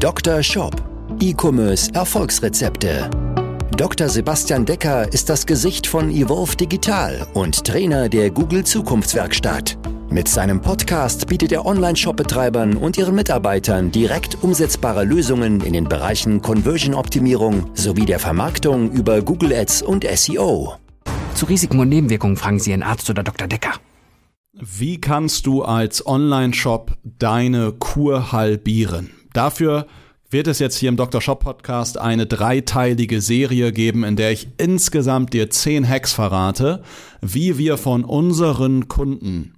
Dr. Shop. E-Commerce Erfolgsrezepte. Dr. Sebastian Decker ist das Gesicht von Evolve Digital und Trainer der Google Zukunftswerkstatt. Mit seinem Podcast bietet er Online-Shop-Betreibern und ihren Mitarbeitern direkt umsetzbare Lösungen in den Bereichen Conversion-Optimierung sowie der Vermarktung über Google Ads und SEO. Zu Risiken und Nebenwirkungen fragen Sie Ihren Arzt oder Dr. Decker. Wie kannst du als Online-Shop deine Kur halbieren? Dafür wird es jetzt hier im Dr. Shop Podcast eine dreiteilige Serie geben, in der ich insgesamt dir zehn Hacks verrate, wie wir von unseren Kunden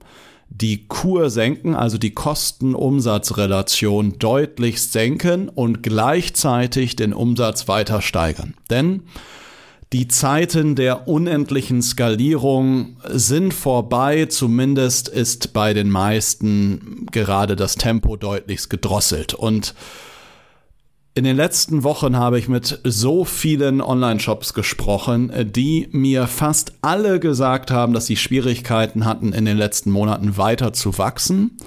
die Kur senken, also die Kosten-Umsatz-Relation deutlich senken und gleichzeitig den Umsatz weiter steigern. Denn die Zeiten der unendlichen Skalierung sind vorbei, zumindest ist bei den meisten gerade das Tempo deutlichst gedrosselt. Und in den letzten Wochen habe ich mit so vielen Online-Shops gesprochen, die mir fast alle gesagt haben, dass sie Schwierigkeiten hatten, in den letzten Monaten weiter zu wachsen.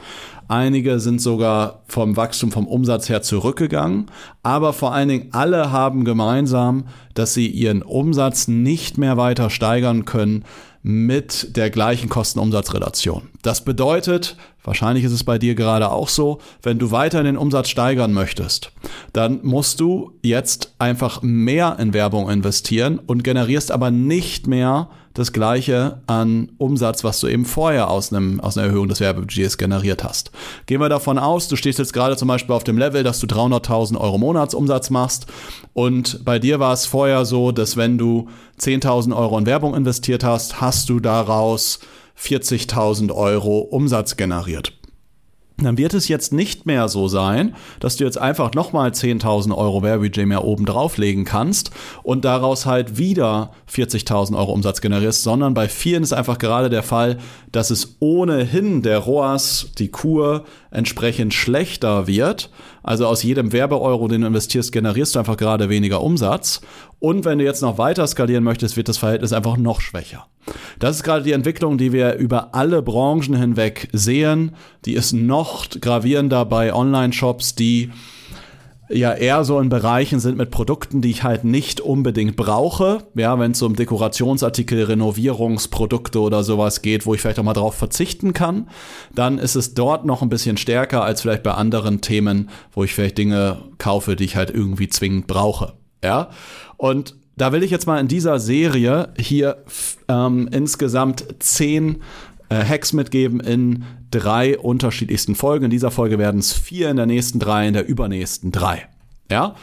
Einige sind sogar vom Wachstum, vom Umsatz her zurückgegangen. Aber vor allen Dingen alle haben gemeinsam, dass sie ihren Umsatz nicht mehr weiter steigern können mit der gleichen Kosten-Umsatz-Relation. Das bedeutet, wahrscheinlich ist es bei dir gerade auch so, wenn du weiter den Umsatz steigern möchtest, dann musst du jetzt einfach mehr in Werbung investieren und generierst aber nicht mehr das gleiche an Umsatz, was du eben vorher aus, einem, aus einer Erhöhung des Werbebudgets generiert hast. Gehen wir davon aus, du stehst jetzt gerade zum Beispiel auf dem Level, dass du 300.000 Euro Monatsumsatz machst und bei dir war es vorher so, dass wenn du 10.000 Euro in Werbung investiert hast, hast du daraus 40.000 Euro Umsatz generiert dann wird es jetzt nicht mehr so sein, dass du jetzt einfach nochmal 10.000 Euro Werbebudget mehr oben drauflegen kannst und daraus halt wieder 40.000 Euro Umsatz generierst, sondern bei vielen ist einfach gerade der Fall, dass es ohnehin der ROAS, die Kur, entsprechend schlechter wird. Also aus jedem Werbeeuro, den du investierst, generierst du einfach gerade weniger Umsatz. Und wenn du jetzt noch weiter skalieren möchtest, wird das Verhältnis einfach noch schwächer. Das ist gerade die Entwicklung, die wir über alle Branchen hinweg sehen. Die ist noch gravierender bei Online-Shops, die ja eher so in Bereichen sind mit Produkten, die ich halt nicht unbedingt brauche. Ja, wenn es um Dekorationsartikel, Renovierungsprodukte oder sowas geht, wo ich vielleicht auch mal drauf verzichten kann, dann ist es dort noch ein bisschen stärker als vielleicht bei anderen Themen, wo ich vielleicht Dinge kaufe, die ich halt irgendwie zwingend brauche. Ja, und da will ich jetzt mal in dieser Serie hier ähm, insgesamt zehn äh, Hacks mitgeben in drei unterschiedlichsten Folgen. In dieser Folge werden es vier, in der nächsten drei, in der übernächsten drei. Ja?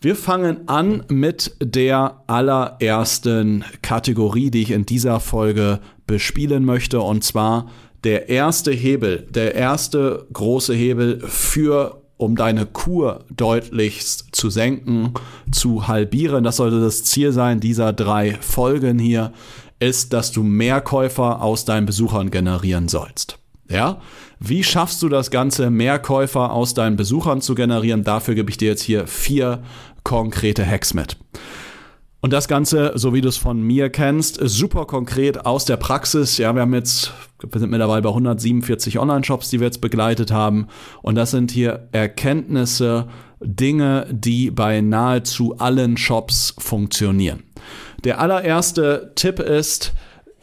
Wir fangen an mit der allerersten Kategorie, die ich in dieser Folge bespielen möchte, und zwar der erste Hebel, der erste große Hebel für um deine Kur deutlichst zu senken, zu halbieren. Das sollte das Ziel sein dieser drei Folgen hier, ist, dass du mehr Käufer aus deinen Besuchern generieren sollst. Ja? Wie schaffst du das Ganze, mehr Käufer aus deinen Besuchern zu generieren? Dafür gebe ich dir jetzt hier vier konkrete Hacks mit. Und das Ganze, so wie du es von mir kennst, super konkret aus der Praxis. Ja, wir haben jetzt, wir sind mittlerweile bei 147 Online-Shops, die wir jetzt begleitet haben. Und das sind hier Erkenntnisse, Dinge, die bei nahezu allen Shops funktionieren. Der allererste Tipp ist,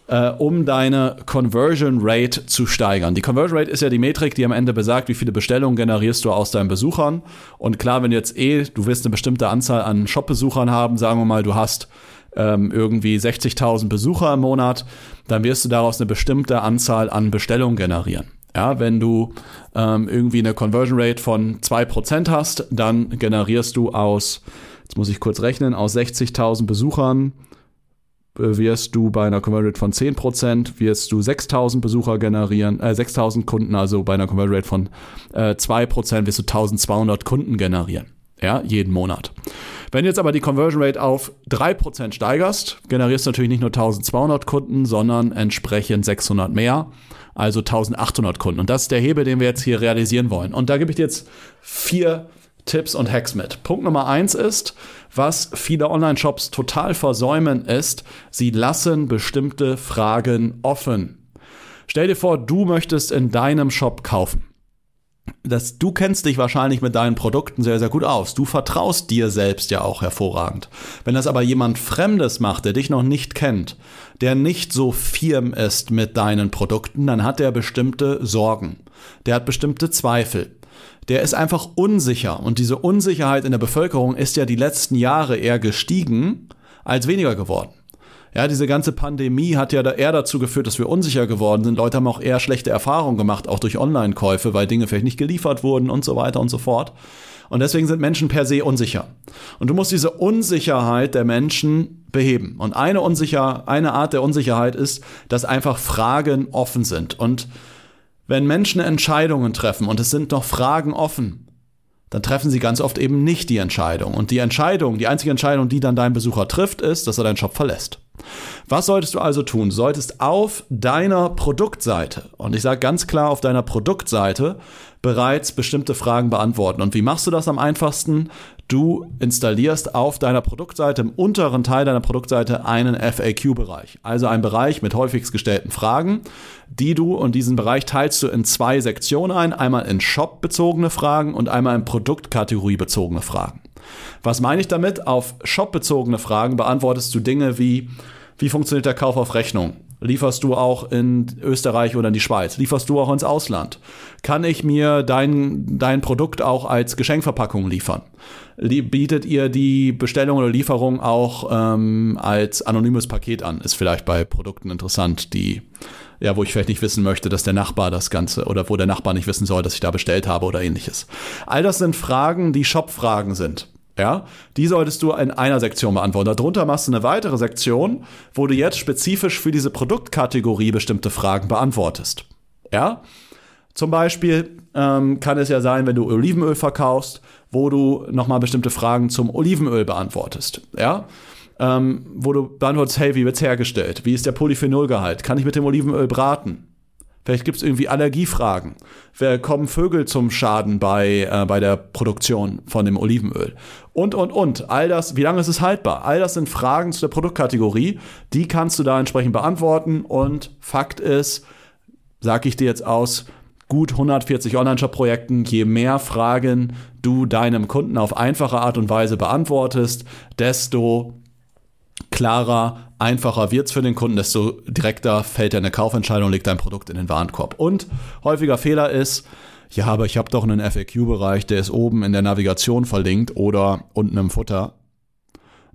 äh, um deine Conversion Rate zu steigern. Die Conversion Rate ist ja die Metrik, die am Ende besagt, wie viele Bestellungen generierst du aus deinen Besuchern. Und klar, wenn du jetzt eh, du wirst eine bestimmte Anzahl an Shop-Besuchern haben, sagen wir mal, du hast ähm, irgendwie 60.000 Besucher im Monat, dann wirst du daraus eine bestimmte Anzahl an Bestellungen generieren. Ja, wenn du ähm, irgendwie eine Conversion Rate von 2% hast, dann generierst du aus, jetzt muss ich kurz rechnen, aus 60.000 Besuchern wirst du bei einer Conversion Rate von 10%, wirst du 6000 Besucher generieren, äh, 6000 Kunden, also bei einer Conversion Rate von äh, 2% wirst du 1200 Kunden generieren. Ja, jeden Monat. Wenn du jetzt aber die Conversion Rate auf 3% steigerst, generierst du natürlich nicht nur 1200 Kunden, sondern entsprechend 600 mehr, also 1800 Kunden. Und das ist der Hebel, den wir jetzt hier realisieren wollen. Und da gebe ich dir jetzt vier Tipps und Hacks mit. Punkt Nummer eins ist, was viele Online-Shops total versäumen, ist, sie lassen bestimmte Fragen offen. Stell dir vor, du möchtest in deinem Shop kaufen. dass du kennst dich wahrscheinlich mit deinen Produkten sehr, sehr gut aus. Du vertraust dir selbst ja auch hervorragend. Wenn das aber jemand Fremdes macht, der dich noch nicht kennt, der nicht so firm ist mit deinen Produkten, dann hat er bestimmte Sorgen. Der hat bestimmte Zweifel. Der ist einfach unsicher. Und diese Unsicherheit in der Bevölkerung ist ja die letzten Jahre eher gestiegen als weniger geworden. Ja, diese ganze Pandemie hat ja eher dazu geführt, dass wir unsicher geworden sind. Leute haben auch eher schlechte Erfahrungen gemacht, auch durch Online-Käufe, weil Dinge vielleicht nicht geliefert wurden und so weiter und so fort. Und deswegen sind Menschen per se unsicher. Und du musst diese Unsicherheit der Menschen beheben. Und eine unsicher, eine Art der Unsicherheit ist, dass einfach Fragen offen sind. Und wenn Menschen Entscheidungen treffen und es sind noch Fragen offen, dann treffen sie ganz oft eben nicht die Entscheidung. Und die Entscheidung, die einzige Entscheidung, die dann dein Besucher trifft, ist, dass er deinen Shop verlässt. Was solltest du also tun? Du solltest auf deiner Produktseite, und ich sage ganz klar auf deiner Produktseite, bereits bestimmte Fragen beantworten. Und wie machst du das am einfachsten? Du installierst auf deiner Produktseite, im unteren Teil deiner Produktseite, einen FAQ-Bereich. Also einen Bereich mit häufigst gestellten Fragen, die du und diesen Bereich teilst du in zwei Sektionen ein. Einmal in Shop-bezogene Fragen und einmal in Produktkategorie-bezogene Fragen. Was meine ich damit? Auf Shop-bezogene Fragen beantwortest du Dinge wie, wie funktioniert der Kauf auf Rechnung? Lieferst du auch in Österreich oder in die Schweiz? Lieferst du auch ins Ausland? Kann ich mir dein, dein Produkt auch als Geschenkverpackung liefern? Bietet ihr die Bestellung oder Lieferung auch ähm, als anonymes Paket an? Ist vielleicht bei Produkten interessant, die ja, wo ich vielleicht nicht wissen möchte, dass der Nachbar das Ganze oder wo der Nachbar nicht wissen soll, dass ich da bestellt habe oder ähnliches. All das sind Fragen, die Shop-Fragen sind. Ja, die solltest du in einer Sektion beantworten. Darunter machst du eine weitere Sektion, wo du jetzt spezifisch für diese Produktkategorie bestimmte Fragen beantwortest. Ja, zum Beispiel ähm, kann es ja sein, wenn du Olivenöl verkaufst, wo du nochmal bestimmte Fragen zum Olivenöl beantwortest. Ja, ähm, wo du beantwortest, hey, wie wird's hergestellt? Wie ist der Polyphenolgehalt? Kann ich mit dem Olivenöl braten? Vielleicht gibt es irgendwie Allergiefragen. Wer kommen Vögel zum Schaden bei, äh, bei der Produktion von dem Olivenöl? Und, und, und. All das, wie lange ist es haltbar? All das sind Fragen zu der Produktkategorie. Die kannst du da entsprechend beantworten. Und Fakt ist, sag ich dir jetzt aus, gut 140 Online-Shop-Projekten, je mehr Fragen du deinem Kunden auf einfache Art und Weise beantwortest, desto klarer, einfacher wird es für den Kunden, desto direkter fällt er eine Kaufentscheidung, legt dein Produkt in den Warenkorb. Und häufiger Fehler ist, ja, aber ich habe doch einen FAQ-Bereich, der ist oben in der Navigation verlinkt oder unten im Futter.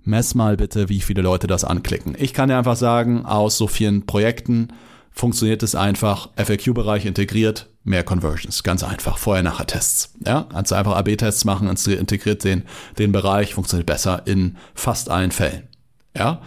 Mess mal bitte, wie viele Leute das anklicken. Ich kann dir einfach sagen, aus so vielen Projekten funktioniert es einfach, FAQ-Bereich integriert, mehr Conversions. Ganz einfach. Vorher-Nachher-Tests. Ja, kannst du einfach AB-Tests machen, integriert den, den Bereich, funktioniert besser in fast allen Fällen. Ja.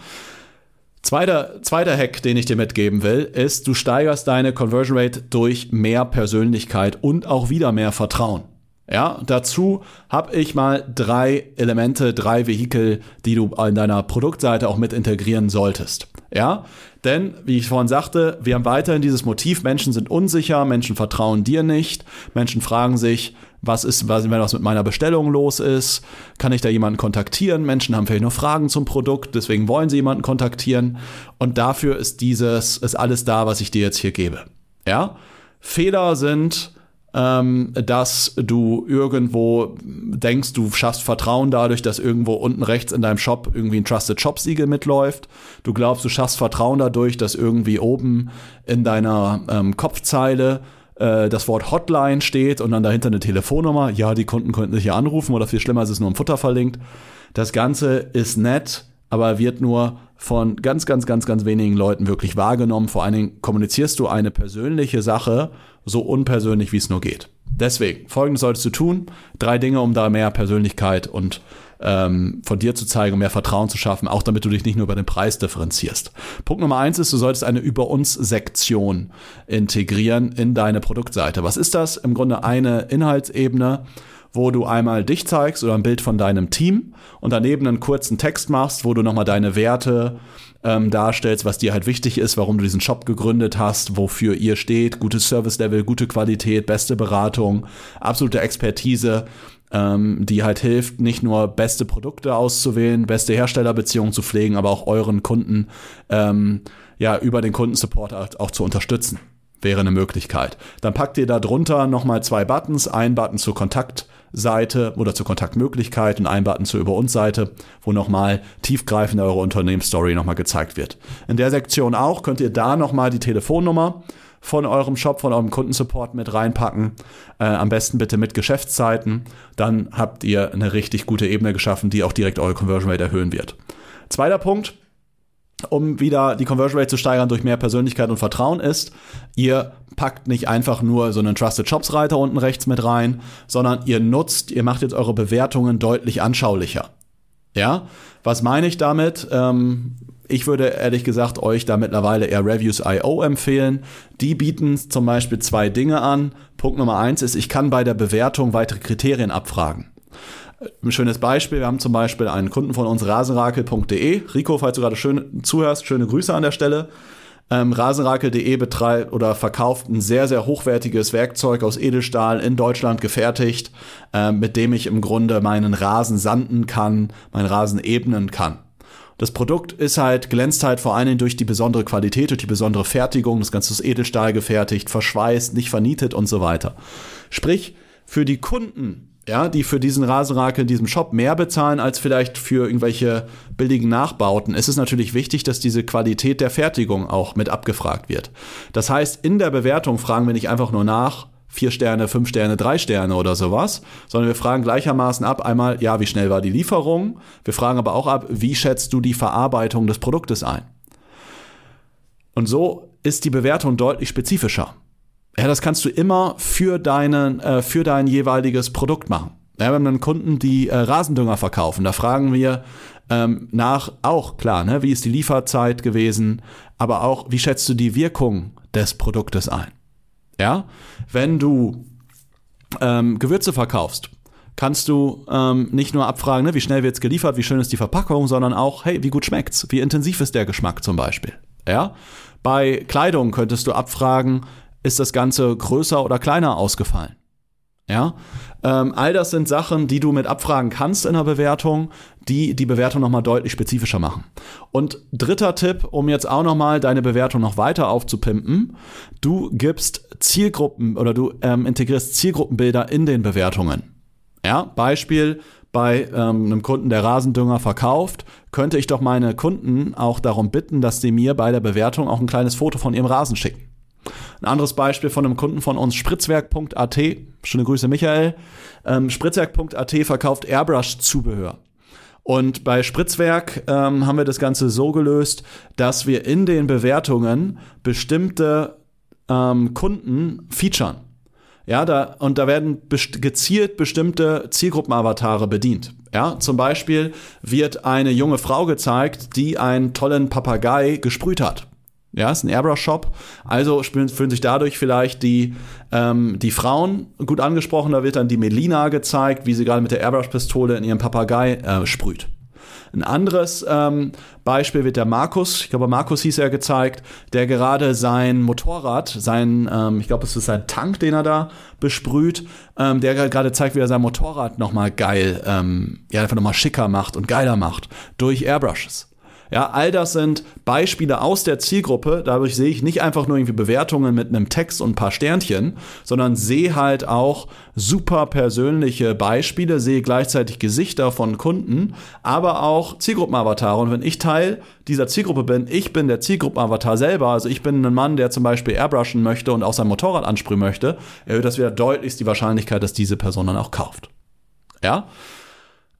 Zweiter, zweiter Hack, den ich dir mitgeben will, ist, du steigerst deine Conversion Rate durch mehr Persönlichkeit und auch wieder mehr Vertrauen. Ja, dazu habe ich mal drei Elemente, drei Vehikel, die du in deiner Produktseite auch mit integrieren solltest. Ja, denn, wie ich vorhin sagte, wir haben weiterhin dieses Motiv, Menschen sind unsicher, Menschen vertrauen dir nicht, Menschen fragen sich, was ist, was, wenn was mit meiner Bestellung los ist, kann ich da jemanden kontaktieren? Menschen haben vielleicht noch Fragen zum Produkt, deswegen wollen sie jemanden kontaktieren. Und dafür ist dieses, ist alles da, was ich dir jetzt hier gebe. Ja? Fehler sind, ähm, dass du irgendwo denkst, du schaffst Vertrauen dadurch, dass irgendwo unten rechts in deinem Shop irgendwie ein Trusted Shop Siegel mitläuft. Du glaubst, du schaffst Vertrauen dadurch, dass irgendwie oben in deiner ähm, Kopfzeile äh, das Wort Hotline steht und dann dahinter eine Telefonnummer. Ja, die Kunden könnten sich hier anrufen oder viel schlimmer ist es nur im Futter verlinkt. Das Ganze ist nett, aber wird nur von ganz, ganz, ganz, ganz wenigen Leuten wirklich wahrgenommen. Vor allen Dingen kommunizierst du eine persönliche Sache so unpersönlich, wie es nur geht. Deswegen, folgendes solltest du tun. Drei Dinge, um da mehr Persönlichkeit und ähm, von dir zu zeigen, um mehr Vertrauen zu schaffen, auch damit du dich nicht nur über den Preis differenzierst. Punkt Nummer eins ist, du solltest eine Über uns Sektion integrieren in deine Produktseite. Was ist das? Im Grunde eine Inhaltsebene, wo du einmal dich zeigst oder ein Bild von deinem Team und daneben einen kurzen Text machst, wo du nochmal deine Werte ähm, darstellst, was dir halt wichtig ist, warum du diesen Shop gegründet hast, wofür ihr steht, gutes Service-Level, gute Qualität, beste Beratung, absolute Expertise ähm, die halt hilft, nicht nur beste Produkte auszuwählen, beste Herstellerbeziehungen zu pflegen, aber auch euren Kunden ähm, ja über den Kundensupport auch, auch zu unterstützen. wäre eine Möglichkeit. Dann packt ihr da drunter nochmal zwei Buttons, ein Button zur Kontaktseite oder zur Kontaktmöglichkeit und ein Button zur Über uns Seite, wo nochmal tiefgreifend eure Unternehmensstory nochmal gezeigt wird. In der Sektion auch könnt ihr da nochmal die Telefonnummer von eurem Shop, von eurem Kundensupport mit reinpacken. Äh, am besten bitte mit Geschäftszeiten. Dann habt ihr eine richtig gute Ebene geschaffen, die auch direkt eure Conversion Rate erhöhen wird. Zweiter Punkt, um wieder die Conversion Rate zu steigern durch mehr Persönlichkeit und Vertrauen ist, ihr packt nicht einfach nur so einen Trusted Shops Reiter unten rechts mit rein, sondern ihr nutzt, ihr macht jetzt eure Bewertungen deutlich anschaulicher. Ja, was meine ich damit? Ähm, ich würde ehrlich gesagt euch da mittlerweile eher Reviews.io empfehlen. Die bieten zum Beispiel zwei Dinge an. Punkt Nummer eins ist, ich kann bei der Bewertung weitere Kriterien abfragen. Ein schönes Beispiel, wir haben zum Beispiel einen Kunden von uns, rasenrakel.de. Rico, falls du gerade schön zuhörst, schöne Grüße an der Stelle. Ähm, Rasenrakel.de betreibt oder verkauft ein sehr, sehr hochwertiges Werkzeug aus Edelstahl in Deutschland gefertigt, äh, mit dem ich im Grunde meinen Rasen sanden kann, meinen Rasen ebnen kann. Das Produkt ist halt, glänzt halt vor allen Dingen durch die besondere Qualität, durch die besondere Fertigung. Das Ganze ist Edelstahl gefertigt, verschweißt, nicht vernietet und so weiter. Sprich, für die Kunden, ja, die für diesen Rasenrakel in diesem Shop mehr bezahlen als vielleicht für irgendwelche billigen Nachbauten, ist es natürlich wichtig, dass diese Qualität der Fertigung auch mit abgefragt wird. Das heißt, in der Bewertung fragen wir nicht einfach nur nach, vier Sterne, fünf Sterne, drei Sterne oder sowas, sondern wir fragen gleichermaßen ab, einmal, ja, wie schnell war die Lieferung? Wir fragen aber auch ab, wie schätzt du die Verarbeitung des Produktes ein? Und so ist die Bewertung deutlich spezifischer. Ja, das kannst du immer für, deinen, äh, für dein jeweiliges Produkt machen. Ja, wir dann Kunden, die äh, Rasendünger verkaufen. Da fragen wir ähm, nach, auch klar, ne, wie ist die Lieferzeit gewesen, aber auch, wie schätzt du die Wirkung des Produktes ein? Ja, wenn du ähm, Gewürze verkaufst, kannst du ähm, nicht nur abfragen, ne, wie schnell wird's geliefert, wie schön ist die Verpackung, sondern auch, hey, wie gut schmeckt's, wie intensiv ist der Geschmack zum Beispiel. Ja, bei Kleidung könntest du abfragen, ist das Ganze größer oder kleiner ausgefallen. Ja, ähm, all das sind Sachen, die du mit abfragen kannst in der Bewertung, die die Bewertung nochmal deutlich spezifischer machen. Und dritter Tipp, um jetzt auch nochmal deine Bewertung noch weiter aufzupimpen, du gibst Zielgruppen oder du ähm, integrierst Zielgruppenbilder in den Bewertungen. Ja, Beispiel, bei ähm, einem Kunden, der Rasendünger verkauft, könnte ich doch meine Kunden auch darum bitten, dass sie mir bei der Bewertung auch ein kleines Foto von ihrem Rasen schicken. Ein anderes Beispiel von einem Kunden von uns, spritzwerk.at, schöne Grüße Michael, ähm, spritzwerk.at verkauft Airbrush-Zubehör. Und bei Spritzwerk ähm, haben wir das Ganze so gelöst, dass wir in den Bewertungen bestimmte ähm, Kunden featuren. Ja, da, und da werden best gezielt bestimmte Zielgruppenavatare bedient. Ja, zum Beispiel wird eine junge Frau gezeigt, die einen tollen Papagei gesprüht hat. Ja, ist ein Airbrush-Shop. Also fühlen sich dadurch vielleicht die, ähm, die Frauen gut angesprochen. Da wird dann die Melina gezeigt, wie sie gerade mit der Airbrush-Pistole in ihrem Papagei äh, sprüht. Ein anderes ähm, Beispiel wird der Markus, ich glaube Markus hieß er gezeigt, der gerade sein Motorrad, sein, ähm, ich glaube es ist sein Tank, den er da besprüht, ähm, der gerade zeigt, wie er sein Motorrad nochmal geil, ähm, ja einfach nochmal schicker macht und geiler macht durch Airbrushes. Ja, all das sind Beispiele aus der Zielgruppe. Dadurch sehe ich nicht einfach nur irgendwie Bewertungen mit einem Text und ein paar Sternchen, sondern sehe halt auch super persönliche Beispiele, sehe gleichzeitig Gesichter von Kunden, aber auch Zielgruppenavatare. Und wenn ich Teil dieser Zielgruppe bin, ich bin der Zielgruppenavatar selber, also ich bin ein Mann, der zum Beispiel airbrushen möchte und auch sein Motorrad ansprühen möchte, erhöht das wieder deutlichst die Wahrscheinlichkeit, dass diese Person dann auch kauft. Ja?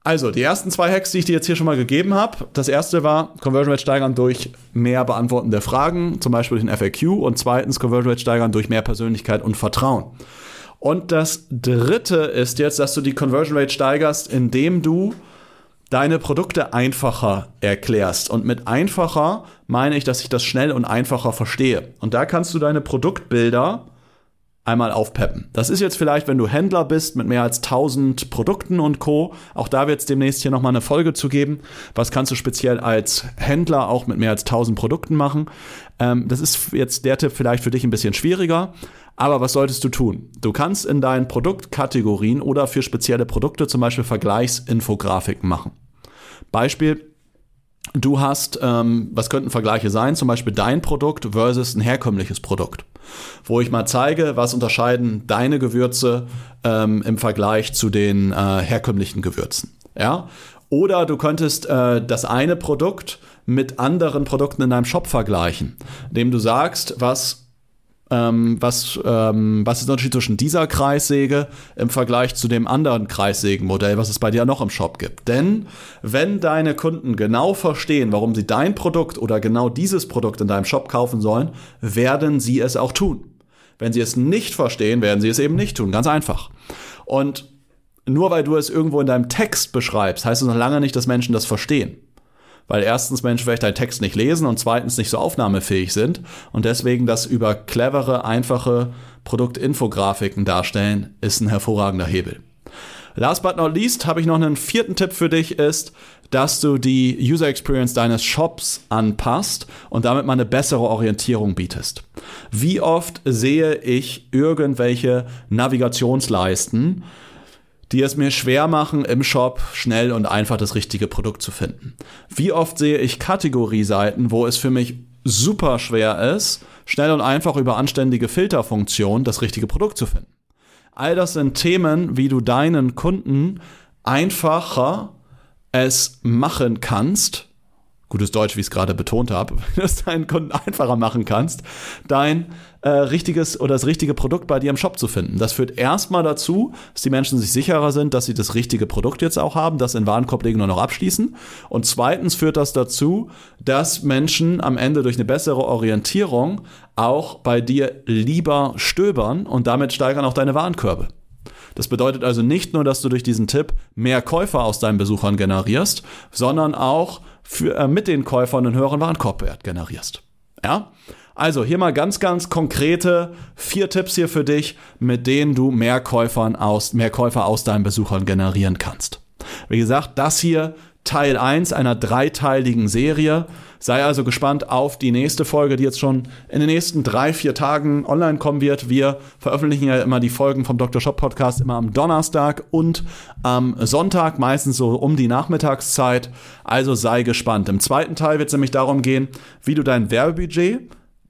Also, die ersten zwei Hacks, die ich dir jetzt hier schon mal gegeben habe. Das erste war Conversion Rate steigern durch mehr Beantworten der Fragen, zum Beispiel den FAQ. Und zweitens Conversion Rate steigern durch mehr Persönlichkeit und Vertrauen. Und das dritte ist jetzt, dass du die Conversion Rate steigerst, indem du deine Produkte einfacher erklärst. Und mit einfacher meine ich, dass ich das schnell und einfacher verstehe. Und da kannst du deine Produktbilder einmal aufpeppen. Das ist jetzt vielleicht, wenn du Händler bist mit mehr als 1000 Produkten und Co. Auch da wird es demnächst hier nochmal eine Folge zu geben. Was kannst du speziell als Händler auch mit mehr als 1000 Produkten machen? Ähm, das ist jetzt der Tipp vielleicht für dich ein bisschen schwieriger. Aber was solltest du tun? Du kannst in deinen Produktkategorien oder für spezielle Produkte zum Beispiel Vergleichsinfografiken machen. Beispiel, Du hast, ähm, was könnten Vergleiche sein? Zum Beispiel dein Produkt versus ein herkömmliches Produkt. wo ich mal zeige, was unterscheiden deine Gewürze ähm, im Vergleich zu den äh, herkömmlichen Gewürzen. Ja? Oder du könntest äh, das eine Produkt mit anderen Produkten in deinem Shop vergleichen, indem du sagst, was ähm, was, ähm, was ist der Unterschied zwischen dieser Kreissäge im Vergleich zu dem anderen Kreissägenmodell, was es bei dir noch im Shop gibt? Denn wenn deine Kunden genau verstehen, warum sie dein Produkt oder genau dieses Produkt in deinem Shop kaufen sollen, werden sie es auch tun. Wenn sie es nicht verstehen, werden sie es eben nicht tun. Ganz einfach. Und nur weil du es irgendwo in deinem Text beschreibst, heißt es noch lange nicht, dass Menschen das verstehen weil erstens Menschen vielleicht deinen Text nicht lesen und zweitens nicht so aufnahmefähig sind und deswegen das über clevere, einfache Produktinfografiken darstellen, ist ein hervorragender Hebel. Last but not least habe ich noch einen vierten Tipp für dich, ist, dass du die User Experience deines Shops anpasst und damit mal eine bessere Orientierung bietest. Wie oft sehe ich irgendwelche Navigationsleisten, die es mir schwer machen, im Shop schnell und einfach das richtige Produkt zu finden. Wie oft sehe ich Kategorieseiten, wo es für mich super schwer ist, schnell und einfach über anständige Filterfunktionen das richtige Produkt zu finden. All das sind Themen, wie du deinen Kunden einfacher es machen kannst, gutes Deutsch, wie ich es gerade betont habe, dass deinen Kunden einfacher machen kannst, dein äh, richtiges oder das richtige Produkt bei dir im Shop zu finden. Das führt erstmal dazu, dass die Menschen sich sicherer sind, dass sie das richtige Produkt jetzt auch haben, das in Warenkorb legen und noch abschließen. Und zweitens führt das dazu, dass Menschen am Ende durch eine bessere Orientierung auch bei dir lieber stöbern und damit steigern auch deine Warenkörbe. Das bedeutet also nicht nur, dass du durch diesen Tipp mehr Käufer aus deinen Besuchern generierst, sondern auch für, äh, mit den Käufern einen höheren Warenkorbwert generierst. Ja? Also hier mal ganz, ganz konkrete vier Tipps hier für dich, mit denen du mehr, Käufern aus, mehr Käufer aus deinen Besuchern generieren kannst. Wie gesagt, das hier Teil 1 einer dreiteiligen Serie. Sei also gespannt auf die nächste Folge, die jetzt schon in den nächsten drei, vier Tagen online kommen wird. Wir veröffentlichen ja immer die Folgen vom Dr. Shop Podcast immer am Donnerstag und am Sonntag, meistens so um die Nachmittagszeit. Also sei gespannt. Im zweiten Teil wird es nämlich darum gehen, wie du dein Werbebudget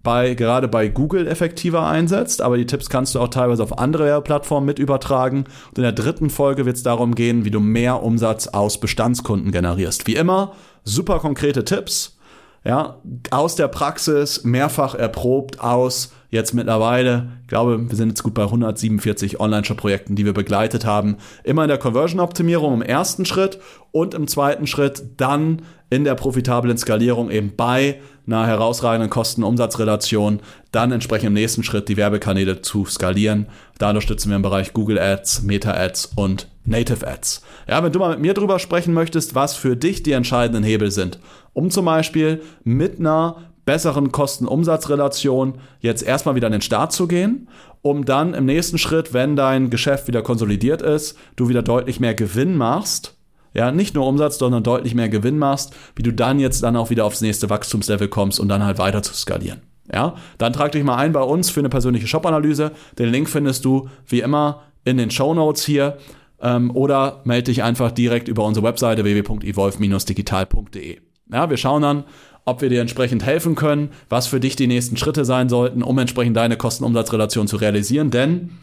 bei, gerade bei Google effektiver einsetzt, aber die Tipps kannst du auch teilweise auf andere Plattformen mit übertragen. Und in der dritten Folge wird es darum gehen, wie du mehr Umsatz aus Bestandskunden generierst. Wie immer, super konkrete Tipps, ja, aus der Praxis, mehrfach erprobt aus jetzt mittlerweile, ich glaube, wir sind jetzt gut bei 147 Online-Shop-Projekten, die wir begleitet haben. Immer in der Conversion-Optimierung im ersten Schritt und im zweiten Schritt dann in der profitablen Skalierung eben bei einer herausragenden Kosten-Umsatz-Relation, dann entsprechend im nächsten Schritt die Werbekanäle zu skalieren. Da unterstützen wir im Bereich Google Ads, Meta Ads und Native Ads. Ja, wenn du mal mit mir drüber sprechen möchtest, was für dich die entscheidenden Hebel sind, um zum Beispiel mit einer besseren Kosten-Umsatz-Relation jetzt erstmal wieder an den Start zu gehen, um dann im nächsten Schritt, wenn dein Geschäft wieder konsolidiert ist, du wieder deutlich mehr Gewinn machst, ja, nicht nur Umsatz, sondern deutlich mehr Gewinn machst, wie du dann jetzt dann auch wieder aufs nächste Wachstumslevel kommst und dann halt weiter zu skalieren. Ja, dann trag dich mal ein bei uns für eine persönliche Shop-Analyse. Den Link findest du wie immer in den Show Notes hier ähm, oder melde dich einfach direkt über unsere Webseite www.evolve-digital.de. Ja, wir schauen dann, ob wir dir entsprechend helfen können, was für dich die nächsten Schritte sein sollten, um entsprechend deine Kosten-Umsatz-Relation zu realisieren. Denn,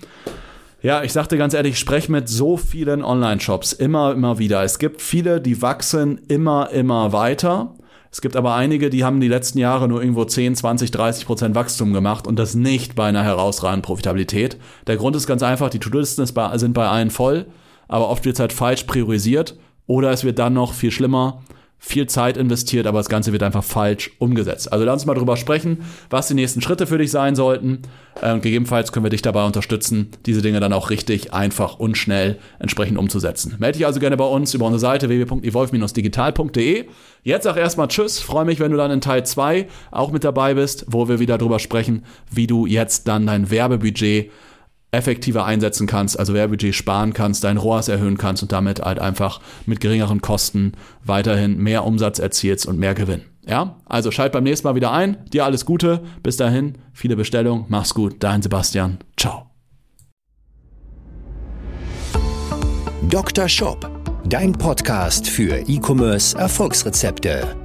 ja, ich sagte ganz ehrlich, ich spreche mit so vielen Online-Shops immer, immer wieder. Es gibt viele, die wachsen immer, immer weiter. Es gibt aber einige, die haben die letzten Jahre nur irgendwo 10, 20, 30 Prozent Wachstum gemacht und das nicht bei einer herausragenden Profitabilität. Der Grund ist ganz einfach, die To-Do-Listen sind bei allen voll, aber oft wird es halt falsch priorisiert oder es wird dann noch viel schlimmer, viel Zeit investiert, aber das Ganze wird einfach falsch umgesetzt. Also lass uns mal drüber sprechen, was die nächsten Schritte für dich sein sollten. Ähm, gegebenenfalls können wir dich dabei unterstützen, diese Dinge dann auch richtig, einfach und schnell entsprechend umzusetzen. Melde dich also gerne bei uns über unsere Seite www.evolve-digital.de. Jetzt auch erstmal Tschüss, freue mich, wenn du dann in Teil 2 auch mit dabei bist, wo wir wieder drüber sprechen, wie du jetzt dann dein Werbebudget effektiver einsetzen kannst, also Werbudget sparen kannst, dein ROAS erhöhen kannst und damit halt einfach mit geringeren Kosten weiterhin mehr Umsatz erzielst und mehr Gewinn. Ja, also schalt beim nächsten Mal wieder ein. Dir alles Gute. Bis dahin, viele Bestellungen. Mach's gut. Dein Sebastian. Ciao. Dr. Shop, dein Podcast für E-Commerce Erfolgsrezepte.